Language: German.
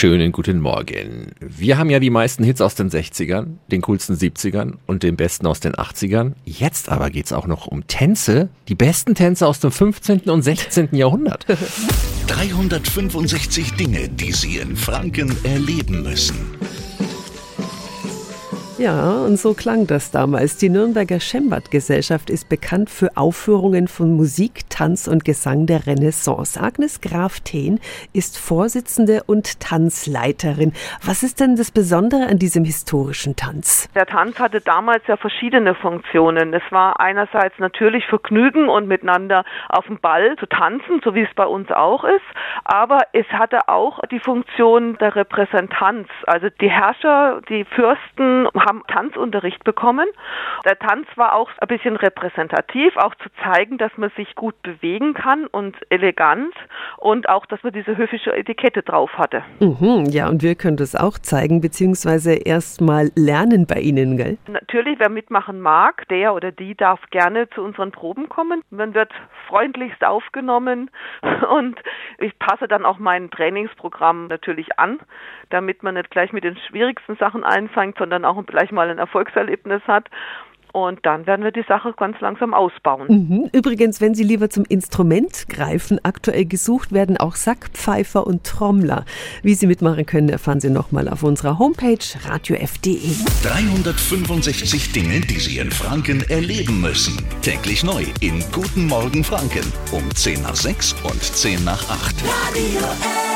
Schönen guten Morgen. Wir haben ja die meisten Hits aus den 60ern, den coolsten 70ern und den besten aus den 80ern. Jetzt aber geht's auch noch um Tänze, die besten Tänze aus dem 15. und 16. Jahrhundert. 365 Dinge, die Sie in Franken erleben müssen. Ja, und so klang das damals. Die Nürnberger Schembert-Gesellschaft ist bekannt für Aufführungen von Musik, Tanz und Gesang der Renaissance. Agnes Graf-Thehn ist Vorsitzende und Tanzleiterin. Was ist denn das Besondere an diesem historischen Tanz? Der Tanz hatte damals ja verschiedene Funktionen. Es war einerseits natürlich Vergnügen und miteinander auf dem Ball zu tanzen, so wie es bei uns auch ist. Aber es hatte auch die Funktion der Repräsentanz. Also die Herrscher, die Fürsten haben Tanzunterricht bekommen. Der Tanz war auch ein bisschen repräsentativ, auch zu zeigen, dass man sich gut bewegen kann und elegant und auch, dass man diese höfische Etikette drauf hatte. Mhm, ja, und wir können das auch zeigen, beziehungsweise erst mal lernen bei Ihnen, gell? Natürlich, wer mitmachen mag, der oder die darf gerne zu unseren Proben kommen. Man wird freundlichst aufgenommen und ich passe dann auch mein Trainingsprogramm natürlich an, damit man nicht gleich mit den schwierigsten Sachen einfängt, sondern auch gleich mal ein Erfolgserlebnis hat. Und dann werden wir die Sache ganz langsam ausbauen. Mhm. Übrigens, wenn Sie lieber zum Instrument greifen, aktuell gesucht werden auch Sackpfeifer und Trommler. Wie Sie mitmachen können, erfahren Sie nochmal auf unserer Homepage radiof.de. 365 Dinge, die Sie in Franken erleben müssen. Täglich neu in Guten Morgen Franken um 10 nach 6 und 10 nach 8. Radio F.